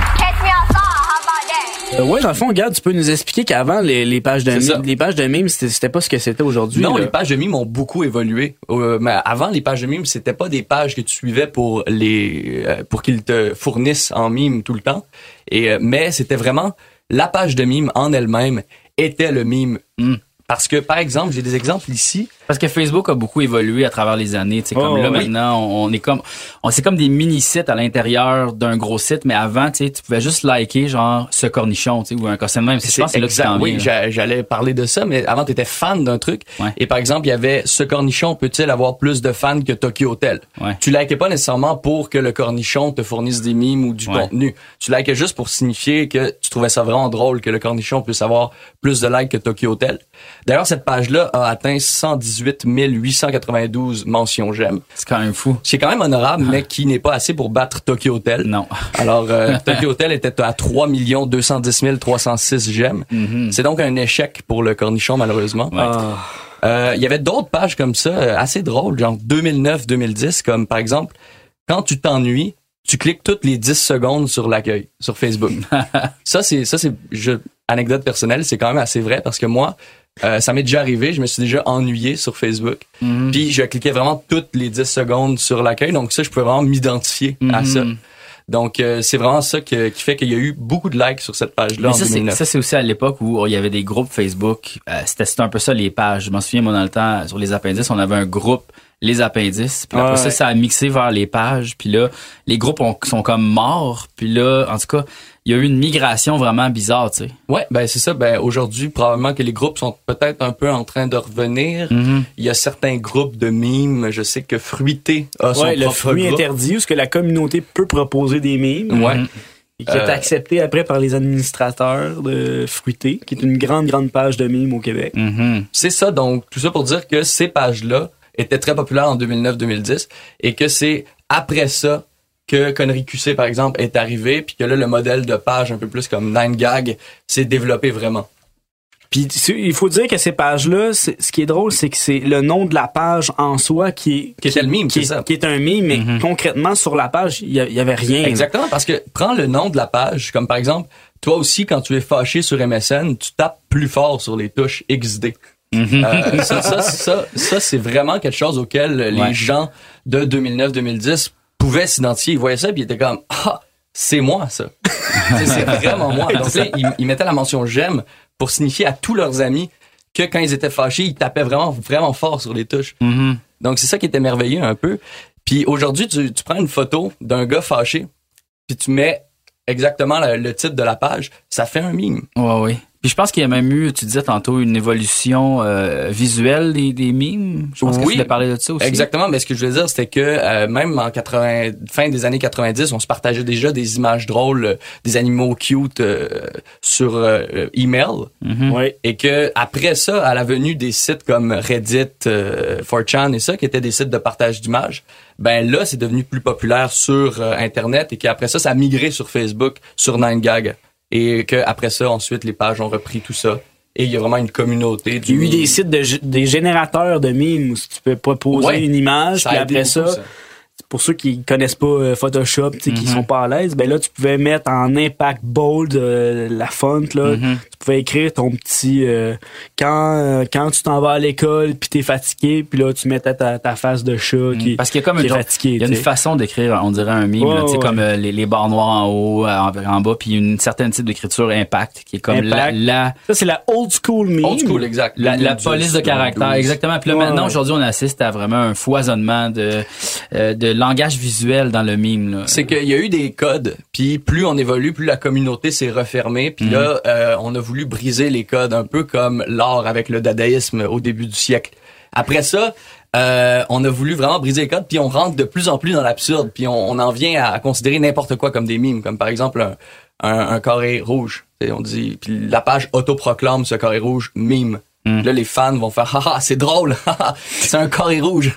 Euh, ouais, dans le fond, regarde, tu peux nous expliquer qu'avant, les, les pages de meme, les pages de meme, c'était pas ce que c'était aujourd'hui. Non, là. les pages de mimes ont beaucoup évolué. Euh, mais avant, les pages de mimes, c'était pas des pages que tu suivais pour les euh, pour qu'ils te fournissent en mime tout le temps. Et euh, mais c'était vraiment la page de mime en elle-même était le mime. Mm. Parce que par exemple, j'ai des exemples ici. Parce que Facebook a beaucoup évolué à travers les années. Tu sais, comme Oh, là oui. maintenant, on, on est comme, on c'est comme des mini sites à l'intérieur d'un gros site, mais avant, tu sais, tu pouvais juste liker genre ce cornichon, tu sais, ou un costume même. Je pense c'est là que Oui, viens, j'allais parler de ça, mais avant, tu étais fan d'un truc. Ouais. Et par exemple, il y avait ce cornichon peut-il avoir plus de fans que Tokyo Hotel? Ouais. Tu likais pas nécessairement pour que le cornichon te fournisse des mimes ou du Ouais. contenu. Tu likais juste pour signifier que tu trouvais ça vraiment drôle que le cornichon puisse avoir plus de likes que Tokyo Hotel. D'ailleurs, cette page-là a atteint 118 892 mentions j'aime. C'est quand même fou. C'est quand même honorable, mais qui n'est pas assez pour battre Tokyo Hotel. Non. Alors, euh, Tokyo Hotel était à 3 210 306 j'aime. Mhm. C'est donc un échec pour le cornichon, malheureusement. Ouais. Ah. Euh, Il y avait d'autres pages comme ça, euh, assez drôles, genre 2009-2010, comme par exemple, quand tu t'ennuies, tu cliques toutes les 10 secondes sur l'accueil, sur Facebook. ça, c'est, ça, c'est, je, anecdote personnelle, c'est quand même assez vrai parce que moi, euh, ça m'est déjà arrivé, je me suis déjà ennuyé sur Facebook. Mhm. Puis je cliquais vraiment toutes les 10 secondes sur l'accueil, donc ça, je pouvais vraiment m'identifier à Mhm. ça. Donc, euh, c'est vraiment ça que- qui fait qu'il y a eu beaucoup de likes sur cette page-là en ça, c'est, 2009. ça, c'est aussi à l'époque où il y avait des groupes Facebook. Euh, c'était, c'était un peu ça, les pages. Je m'en souviens, moi, dans le temps, sur les appendices, on avait un groupe, les appendices. Puis après Ouais. ça, ça a mixé vers les pages. Puis là, les groupes ont- sont comme morts. Puis là, en tout cas, il y a eu une migration vraiment bizarre, tu sais. Ouais, ben c'est ça. Ben aujourd'hui, probablement que les groupes sont peut-être un peu en train de revenir. Il y a certains groupes de mimes. Je sais que Fruité a son Ouais, le propre fruit groupe. interdit, où ce que la communauté peut proposer des mimes. Ouais. Et qui est Euh, accepté après par les administrateurs de Fruité, qui est une grande, grande page de mimes au Québec. Mhm. C'est ça, donc tout ça pour dire que ces pages-là étaient très populaires en 2009-2010 et que c'est après ça que Connery QC, par exemple, est arrivé, puis que là, le modèle de page un peu plus comme 9gag s'est développé vraiment. Puis il faut dire que ces pages-là, ce qui est drôle, c'est que c'est le nom de la page en soi qui est Qui était le mime, qui, c'est est, ça. qui est un mime, mais Mhm. concrètement sur la page, il y, avait rien. Exactement, parce que prends le nom de la page, comme par exemple, toi aussi, quand tu es fâché sur MSN, tu tapes plus fort sur les touches XD. Euh, ça, ça, ça, ça, c'est vraiment quelque chose auquel les Ouais. gens de 2009-2010 pouvaient s'identifier. Ils voyaient ça, puis ils étaient comme ah, c'est moi ça. c'est vraiment moi. Donc là, ils, ils mettaient la mention j'aime pour signifier à tous leurs amis que quand ils étaient fâchés, ils tapaient vraiment, vraiment fort sur les touches. Mhm. Donc c'est ça qui était merveilleux un peu. Puis aujourd'hui, tu, tu prends une photo d'un gars fâché, puis tu mets exactement le, le titre de la page, ça fait un mime. Ouais, oui. Puis je pense qu'il y a même eu, tu disais tantôt, une évolution euh, visuelle des, des mimes. Je pense que tu Oui. voulais parler de ça aussi. Exactement, mais ce que je voulais dire, c'était que euh, même en 80, fin des années 90, on se partageait déjà des images drôles, euh, des animaux cute euh, sur euh, email, Mhm. Ouais. et que après ça, à la venue des sites comme Reddit, euh, 4chan et ça, qui étaient des sites de partage d'images, ben là, c'est devenu plus populaire sur euh, Internet et qu'après ça, ça a migré sur Facebook, sur 9gag, et que après ça, ensuite, les pages ont repris tout ça. Et il y a vraiment une communauté. Il y a eu des sites de des générateurs de mimes où tu peux proposer Ouais. une image, puis après ça. Pour ceux qui connaissent pas euh, Photoshop, tu sais, qui Mhm. sont pas à l'aise, ben là tu pouvais mettre en impact bold euh, la font là, Mhm. tu pouvais écrire ton petit euh, quand euh, quand tu t'en vas à l'école puis t'es fatigué, puis là tu mettais ta, ta face de chat qui Mm. Parce qu'il y a comme qui une, fatigué, il y a une tu façon d'écrire, on dirait un mime, là, tu sais, ouais, comme euh, les, les barres noires en haut, en, en bas, puis une certaine type d'écriture impact, qui est comme la, Impact. la, Ça c'est la old school meme. Old school, exact. la, la 2010, police de caractère, 2012. exactement. Puis là, maintenant, ouais. aujourd'hui, on assiste à vraiment un foisonnement de, euh, de langage visuel dans le mime. C'est qu'il y a eu des codes, puis plus on évolue, plus la communauté s'est refermée, puis là, euh, on a voulu briser les codes, un peu comme l'art avec le dadaïsme au début du siècle. Après ça, euh, on a voulu vraiment briser les codes, puis on rentre de plus en plus dans l'absurde, puis on, on en vient à, considérer n'importe quoi comme des mimes, comme par exemple un, un, un carré rouge. Et on dit, puis la page autoproclame ce carré rouge mime. Là, les fans vont faire, haha, c'est drôle, c'est un carré rouge.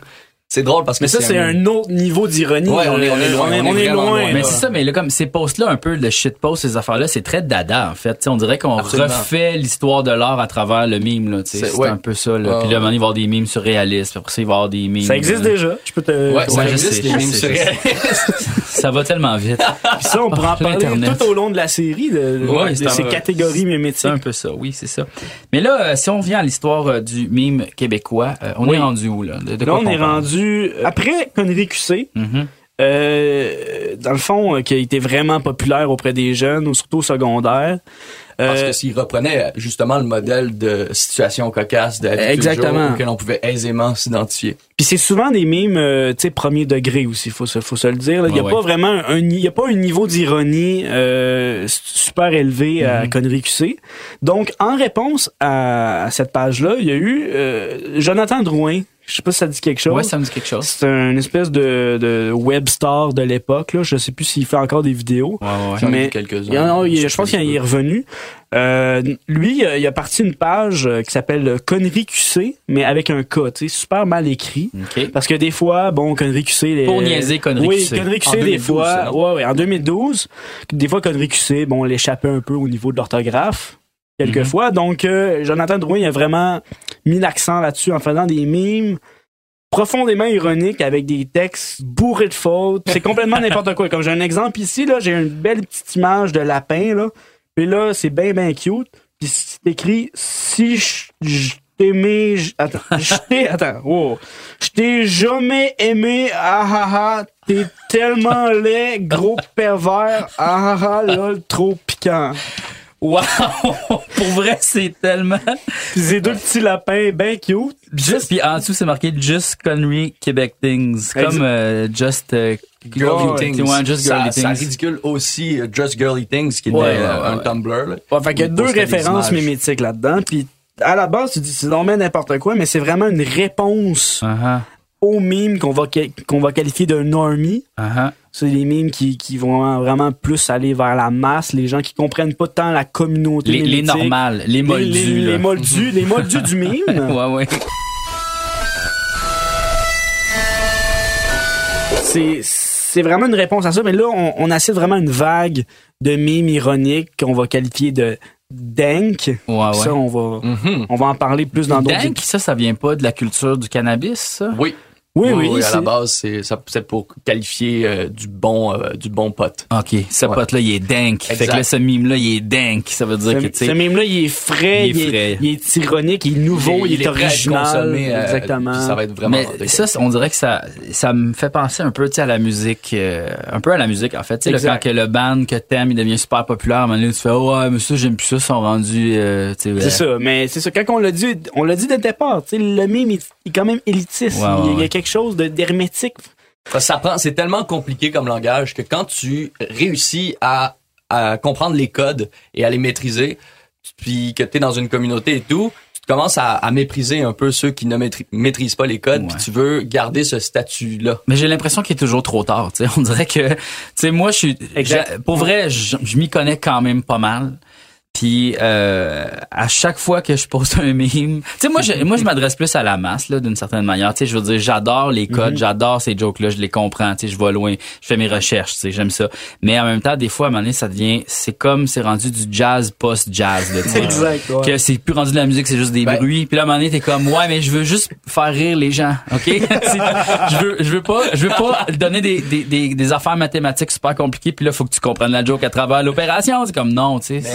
C'est drôle parce que Mais ça c'est un autre niveau d'ironie. Ouais, on est- on est loin, On est, on loin. loin. Mais là. c'est ça, mais là, comme ces posts-là, un peu de shitpost, ces affaires-là, c'est très dada, en fait. On dirait qu'on refait l'histoire de l'art à travers le mime, là. C'est- ouais. un peu ça, là. Ouais, Puis là, maintenant, il va y avoir des mimes surréalistes. Puis après ça, il va y avoir des mimes. Ça existe déjà. Je peux te. Ouais, ça existe, sais, les je mimes surréalistes. Ça va tellement vite. Puis ça, on pourra en parler tout au long de la série de, ces un- catégories mimétiques. C'est un peu ça, oui, c'est ça. Mais là, euh, si on vient à l'histoire euh, du mime québécois, euh, on est rendu où, là? De, de Là, quoi on est parle? Rendu euh, après Connery QC. Mhm. Euh, dans le fond, euh, qui a été vraiment populaire auprès des jeunes, ou surtout au secondaire. Parce que s'il reprenait justement le modèle de situation cocasse de Exactement. auquel on pouvait aisément s'identifier. Puis c'est souvent des mimes, euh, tu sais, premier degré aussi, faut se, faut se le dire. Il y a Ouais, pas ouais. vraiment un, il y a pas un niveau d'ironie euh, super élevé à Mhm. Connery QC. Donc, en réponse à, à cette page-là, il y a eu euh, Jonathan Drouin. Je sais pas si ça dit quelque chose. Ouais, ça me dit quelque chose. C'est un espèce de, de web star de l'époque. Là. Je sais plus s'il fait encore des vidéos. Ouais, ouais, Mais quelques-uns. Je pense qu'il est revenu. Euh, lui, il a- parti une page euh, qui s'appelle Connery QC, mais avec un K, tu sais, super mal écrit. OK. Parce que des fois, bon, Connery QC... Les, Pour niaiser Connery oui, QC. Connery QC, En des 2012, fois... Ouais, ouais, en 2012, des fois, Connery QC, bon, l'échappait un peu au niveau de l'orthographe, quelquefois. Donc, euh, Jonathan Drouin, a vraiment mis l'accent là-dessus en faisant des mimes profondément ironiques avec des textes bourrés de fautes. C'est complètement n'importe quoi. Comme j'ai un exemple ici, là, j'ai une belle petite image de lapin, là. Puis là, c'est bien, bien cute. Puis c'est écrit « Si je, je t'ai aimé, j- attends, je t'ai, attends, wow. Je t'ai jamais aimé, ah ah ah, t'es tellement laid, gros pervers, ah ah ah, lol, trop piquant. Wow! Pour vrai, c'est tellement. Pis ces deux petits lapins ben cute. Juste, puis en dessous, c'est marqué Just Connery Québec Things. Exact. Comme euh, Just euh, Girly Things. ouais, Just ça, Girly ça Things. ridicule aussi euh, Just Girly Things, qui est Ouais, euh, ouais, un. Tumblr. Là. Ouais, fait qu'il y a deux références mimétiques là-dedans. Puis à la base, tu dis c'est bien n'importe quoi, mais c'est vraiment une réponse Uh-huh, aux mimes qu'on va, qu'on va qualifier de normie. uh-huh. C'est les mimes qui, qui vont vraiment plus aller vers la masse, les gens qui comprennent pas tant la communauté. Les, les normales, les moldus. les, les moldus, les moldus du mime. Ouais, ouais. c'est c'est vraiment une réponse à ça mais là on, on assiste vraiment une vague de mimes ironiques qu'on va qualifier de dank Ouais, ouais. ça on va Mhm. on va en parler plus dans d'autres Dank, ça, ça vient pas de la culture du cannabis, ça? Oui. Oui oui, à c'est- la base, c'est ça- c'est pour qualifier euh, du bon euh, du bon pote. OK, ce Ouais. pote-là, il est dank. Fait Exact. que là, ce mime-là, il est dank. Ça veut dire que, tu ce, ce sais... mime là il est frais Il il est est, frais. il est ironique il est nouveau il, est, prêt à être original euh, exactement ça va être vraiment. Mais ça, on dirait que ça, ça me fait penser un peu, tu sais, à la musique, euh, un peu à la musique en fait. Tu sais, quand que le band que t'aimes, il devient super populaire, à un moment donné, tu fais, oh, ouais, mais ça, j'aime plus ça, ils sont rendus, euh, tu sais, c'est ça mais c'est ça quand on l'a dit on l'a dit dès le départ tu sais le mime il, il est quand même élitiste Ouais, ouais, il, y a- il y ouais. a quelque chose de d'hermétique Ça, ça prend, c'est tellement compliqué comme langage que quand tu réussis à, à comprendre les codes et à les maîtriser, puis que tu es dans une communauté et tout, tu commences à, à mépriser un peu ceux qui ne maîtri- maîtrisent pas les codes, puis tu veux garder ce statut-là. Mais j'ai l'impression qu'il est toujours trop tard. Tu sais, on dirait que, tu sais, moi, je suis, pour vrai, je, je m'y connais quand même pas mal. Puis euh, à chaque fois que je poste un mime, tu sais, moi, je, moi, je m'adresse plus à la masse là, d'une certaine manière. Tu sais, je veux dire, j'adore les codes, j'adore ces jokes-là, je les comprends. Tu sais, je vais loin, je fais mes recherches, tu sais, j'aime ça. Mais en même temps, des fois, à un moment donné, ça devient, c'est comme, c'est rendu du jazz post-jazz. là, tu sais. Exact, ouais. Que c'est plus rendu de la musique, c'est juste des Ben- bruits. Puis là, à un moment donné, t'es comme, ouais, mais je veux juste faire rire les gens, ok? Je veux, je veux pas, je veux pas donner des, des, des, des affaires mathématiques super compliquées. Puis là, faut que tu comprennes la joke à travers l'opération. C'est comme non, tu sais.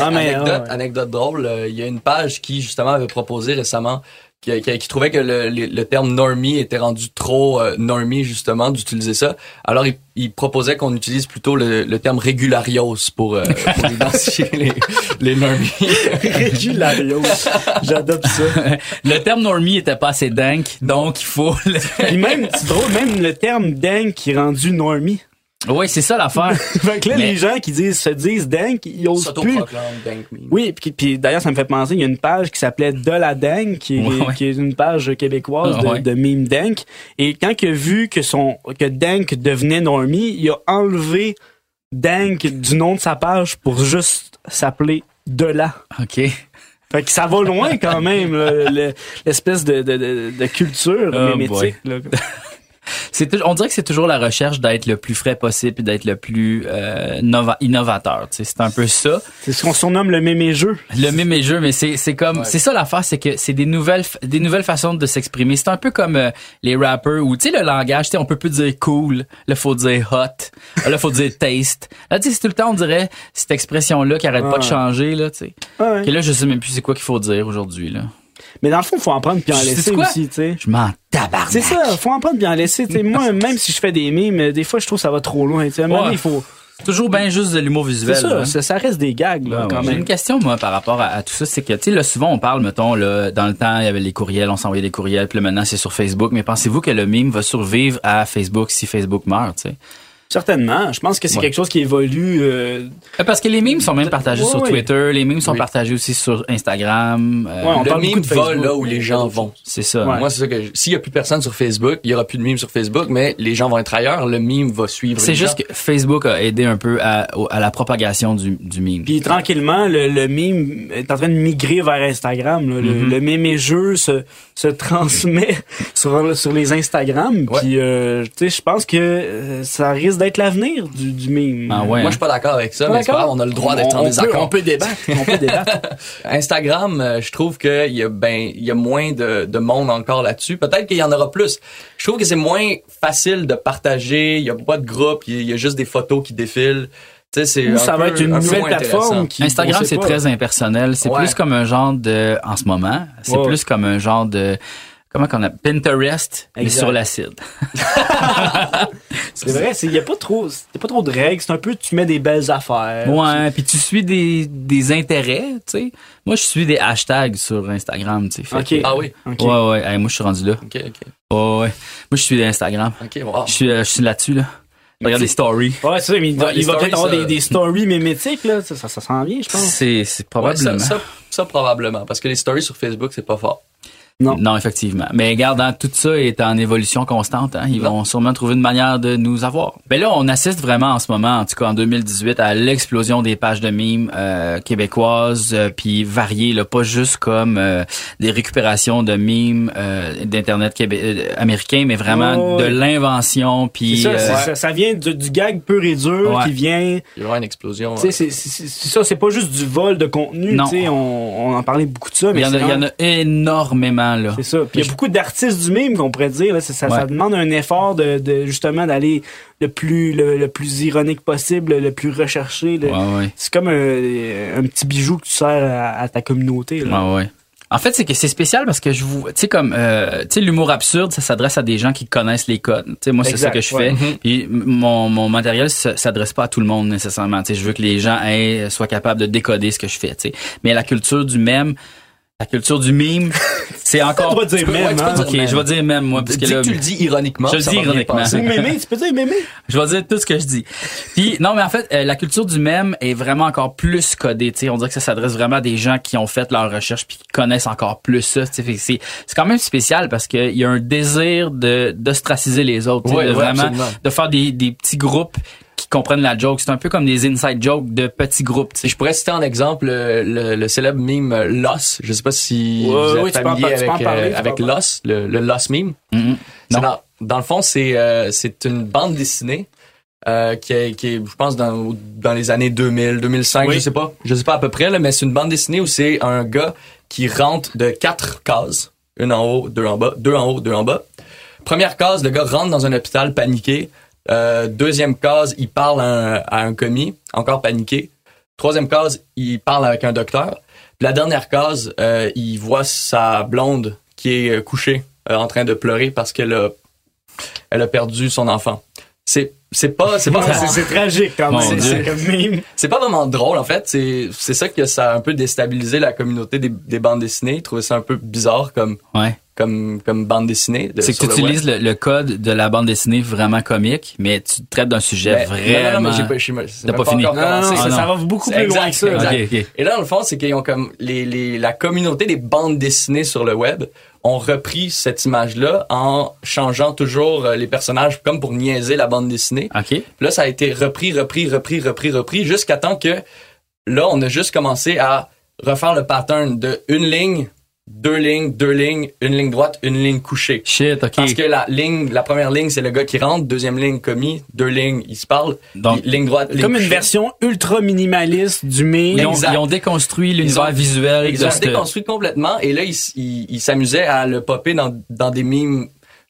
Anecdote, ouais. anecdote drôle, euh, il y a une page qui justement avait proposé récemment qui, qui- qui trouvait que le, le- le terme normie était rendu trop euh, normie justement d'utiliser ça. Alors il, il proposait qu'on utilise plutôt le, le terme régularios pour, euh, pour identifier les, les normies. Régularios. J'adopte ça. Le terme normie était pas assez dingue, donc il faut. le- Puis même, c'est drôle, même le terme dingue qui est rendu normie. Oui, c'est ça l'affaire. Fait que là, Mais- les gens qui disent, se disent dingue, ils osent plus. S'autoproclame dank meme. Oui, puis, puis d'ailleurs, ça me fait penser, il y a une page qui s'appelait De la Dingue, qui est, Ouais, ouais. qui est une page québécoise de, ouais. de meme Dank. Et quand il a vu que son que Dank devenait normie, il a enlevé Dank du nom de sa page pour juste s'appeler De la. OK. Fait que ça va loin quand même, l'espèce de, de, de, de culture Oh mémétique. C'est on dirait que c'est toujours la recherche d'être le plus frais possible et d'être le plus euh, nova- innovateur. tu sais. C'est un peu ça. C'est ce qu'on surnomme le mémé-jeu. Le même jeu, mais c'est c'est comme Ouais. c'est ça l'affaire, c'est que c'est des nouvelles des nouvelles façons de s'exprimer. C'est un peu comme euh, les rappers où tu sais le langage, tu sais on peut plus dire cool, là faut dire hot, là faut dire taste. Là tu sais c'est tout le temps on dirait cette expression là qui arrête pas de changer là, tu sais. Ouais. Et là je sais même plus c'est quoi qu'il faut dire aujourd'hui là. Mais dans le fond, faut en prendre puis en laisser aussi, tu sais. Je m'en tabarnak. C'est ça, faut en prendre puis en laisser. Moi, même si je fais des mimes, des fois, je trouve que ça va trop loin. tu Ouais. il faut. Toujours bien juste de l'humour visuel. ça, ça, ça reste des gags, là, Ouais, quand ouais. J'ai même. une question, moi, par rapport à, à tout ça. C'est que, tu sais, là, souvent, on parle, mettons, là, dans le temps, il y avait les courriels, on s'envoyait des courriels, puis là, maintenant, c'est sur Facebook. Mais pensez-vous que le mime va survivre à Facebook si Facebook meurt, tu sais? Certainement. Je pense que c'est Ouais. quelque chose qui évolue. euh, Euh, Parce que les mimes sont même partagés Ouais, sur ouais. Twitter, les mimes sont Oui. partagés aussi sur Instagram. euh, Ouais, on le parle meme de va là où les gens vont. c'est ça. Ouais. Moi, c'est ça que je- s'il y a plus personne sur Facebook, il y aura plus de meme sur Facebook, mais les gens vont être ailleurs, le meme va suivre. C'est juste gens. que Facebook a aidé un peu à, la propagation du, du mime. Puis tranquillement, le, le mime est en train de migrer vers Instagram. là. Le, Mhm. le meme jeu se, se transmet sur, sur les Instagram. Ouais. Puis, euh, tu sais, je pense que ça risque d'être l'avenir du, du mime. Ah ouais. Moi, hein? je suis pas d'accord avec ça, Pas mais c'est pas d'accord? grave, on a le droit d'être en désaccord. On peut débattre. On peut débattre. Instagram, euh, je trouve qu'il y a ben il y a moins de, de monde encore là-dessus. Peut-être qu'il y en aura plus. Je trouve que c'est moins facile de partager. Il y a pas de groupe. Il y a- il y a juste des photos qui défilent. Tu sais, c'est Ou un ça va peu- être une un nouvelle plateforme qui. Instagram, c'est très impersonnel. C'est Ouais. plus comme un genre de, en ce moment, c'est Ouais. plus comme un genre de, comment qu'on a, Pinterest, mais Exact. sur l'acide. C'est vrai, il y a pas trop, y a pas trop de règles. C'est un peu, tu mets des belles affaires. Ouais, puis tu suis des, des intérêts, tu sais. Moi, je suis des hashtags sur Instagram, tu sais. Fait Ok. que- Ah oui. Ok. Ouais, ouais. Hey, moi, je suis rendu là. OK, OK. Ouais, ouais. Moi, je suis des Instagram. OK, wow. Je suis, euh, je suis là-dessus, là. Regarde les stories. Ouais, c'est ça, mais il va, Ouais, les il va peut-être avoir des, des stories mémétiques, là. Ça, ça, ça s'en vient, je pense. C'est, Ouais, probablement. ça, ça, ça, probablement. Parce que les stories sur Facebook, c'est pas fort. Non. Non, effectivement. Mais regarde, hein, tout ça est en évolution constante. Hein. Ils Non. vont sûrement trouver une manière de nous avoir. Mais là, on assiste vraiment en ce moment, en tout cas en 2018, à l'explosion des pages de mimes euh, québécoises, euh, puis variées, là, pas juste comme euh, des récupérations de mimes euh, d'internet québé- euh, américain, mais vraiment Oh, de l'invention, C'est puis ça, euh, c'est- ça, ça vient du, du gag pur et dur Ouais. qui vient. Il va y avoir une explosion. C'est- c'est c'est ça, c'est pas juste du vol de contenu. Non. On, on en parlait beaucoup de ça, il mais y, en a, c'est il y en a énormément là. C'est ça. Puis il y a beaucoup d'artistes du mime qu'on pourrait dire. Là, ça, ça Ouais. demande un effort de, de justement d'aller le plus le, le plus ironique possible, le plus recherché. le- Ouais, ouais. C'est comme un, un petit bijou que tu sers à, à ta communauté. Là. Ouais, ouais. En fait, c'est que c'est spécial parce que je vous, tu sais comme, euh, tu sais, l'humour absurde, ça s'adresse à des gens qui connaissent les codes. Tu sais, moi, c'est ça que je ouais. fais. Puis m- mon, mon matériel s'adresse pas à tout le monde nécessairement. Tu sais, je veux que les gens aient, soient capables de décoder ce que je fais. Tu sais, mais la culture du mème, la culture du mime, c'est encore. Dire Tu peux- ouais, même. hein? dire Ok, je vais dire même moi, parce que là, tu le dis ironiquement. Je le dis ironiquement. passer. Ou mémé, tu peux dire mémé. je vais dire tout ce que je dis. Puis non, mais en fait, euh, la culture du mème est vraiment encore plus codée. Tu sais, on dirait que ça s'adresse vraiment à des gens qui ont fait leur recherche puis qui connaissent encore plus ça. tu sais. C'est c'est quand même spécial parce qu'il y a un désir de d'ostraciser les autres, tu sais, Ouais, de ouais, vraiment absolument. de faire des, des petits groupes comprennent la joke. C'est un peu comme des inside jokes de petits groupes. tu Et sais. je pourrais citer en exemple le, le- le célèbre meme euh, Loss. Je sais pas si Ouais, vous êtes oui, tu peux en familier par- tu peux en avec, parler, euh, avec. Loss, le, le Loss meme. C'est Non. Dans, dans le fond, c'est euh, c'est une bande dessinée euh, qui, est, qui est, je pense, dans, dans les années 2000, 2005, Oui. je sais pas. Je sais pas à peu près, là, mais c'est une bande dessinée où c'est un gars qui rentre de quatre cases. Une en haut, deux en bas, deux en haut, deux en bas. Première case, le gars rentre dans un hôpital paniqué. Euh, deuxième case, il parle à un, à un commis, encore paniqué. Troisième case, il parle avec un docteur. Puis la dernière case, euh, il voit sa blonde qui est euh, couchée euh, en train de pleurer parce qu'elle a, elle a perdu son enfant. C'est c'est pas c'est pas Ouais, c'est- C'est tragique quand Mon même. Dieu. C'est comme mime. c'est pas vraiment drôle en fait. C'est c'est ça que ça a un peu déstabilisé la communauté des, des bandes dessinées. Ils trouvaient ça un peu bizarre comme Ouais. Comme comme bande dessinée. de- C'est que tu utilises le, le code de la bande dessinée vraiment comique, mais tu traites d'un sujet Ben, non, non, vraiment. non, mais j'ai pas, T'as même pas fini. Non, non, commencé. ça, Ah, non. ça va beaucoup plus exact, loin que ça. Et là, dans le fond, c'est qu'ils ont comme les, les, la communauté des bandes dessinées sur le web ont repris cette image-là en changeant toujours euh, les personnages comme pour niaiser la bande dessinée. Ok. Puis là, ça a été repris, repris, repris, repris, repris, jusqu'à temps que là, on a juste commencé à refaire le pattern de une ligne, deux lignes, deux lignes, une ligne droite, une ligne couchée. Shit, ok. Parce que la ligne, la première ligne, c'est le gars qui rentre, deuxième ligne commis, deux lignes, il se parle, Donc, ligne droite, ligne Comme une couchée. version ultra minimaliste du mime. Ils ils ont déconstruit l'univers Ils visuel Ils ont déconstruit complètement et là, ils ils ils s'amusaient à le popper dans, dans des mimes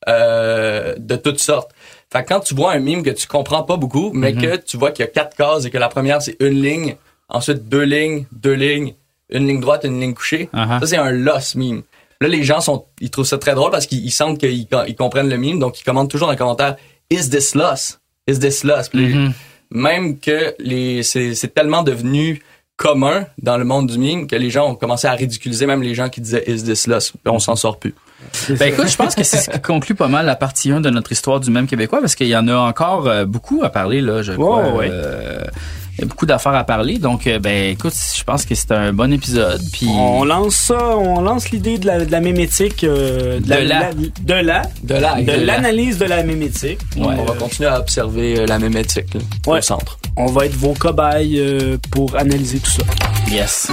euh, de toutes sortes. Fait que quand tu vois un mime que tu comprends pas beaucoup, mais que tu vois qu'il y a quatre cases et que la première, c'est une ligne, ensuite deux lignes, deux lignes, une ligne droite, une ligne couchée, Uh-huh. ça, c'est un loss mime. Là, les gens sont, ils trouvent ça très drôle parce qu'ils ils sentent qu'ils ils comprennent le mime, donc ils commentent toujours dans les commentaires « Is this loss? Is this loss? Puis Mhm. même que les c'est c'est tellement devenu commun dans le monde du mime que les gens ont commencé à ridiculiser même les gens qui disaient is this loss Puis on s'en sort plus. Ben écoute, je pense que c'est ce qui conclut pas mal la partie 1 de notre histoire du même québécois parce qu'il y en a encore euh, beaucoup à parler là, je crois. Ouais. Euh, il y a beaucoup d'affaires à parler donc euh, ben écoute, je pense que c'est un bon épisode puis On lance ça, on lance l'idée de la, de la mémétique, euh, de, De la. de la, De là, de l'analyse de la mémétique. Ouais. on va continuer à observer euh, la mémétique là, Ouais. au centre. On va être vos cobayes euh, pour analyser tout ça. yes.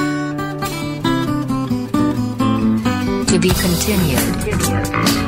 To be continued.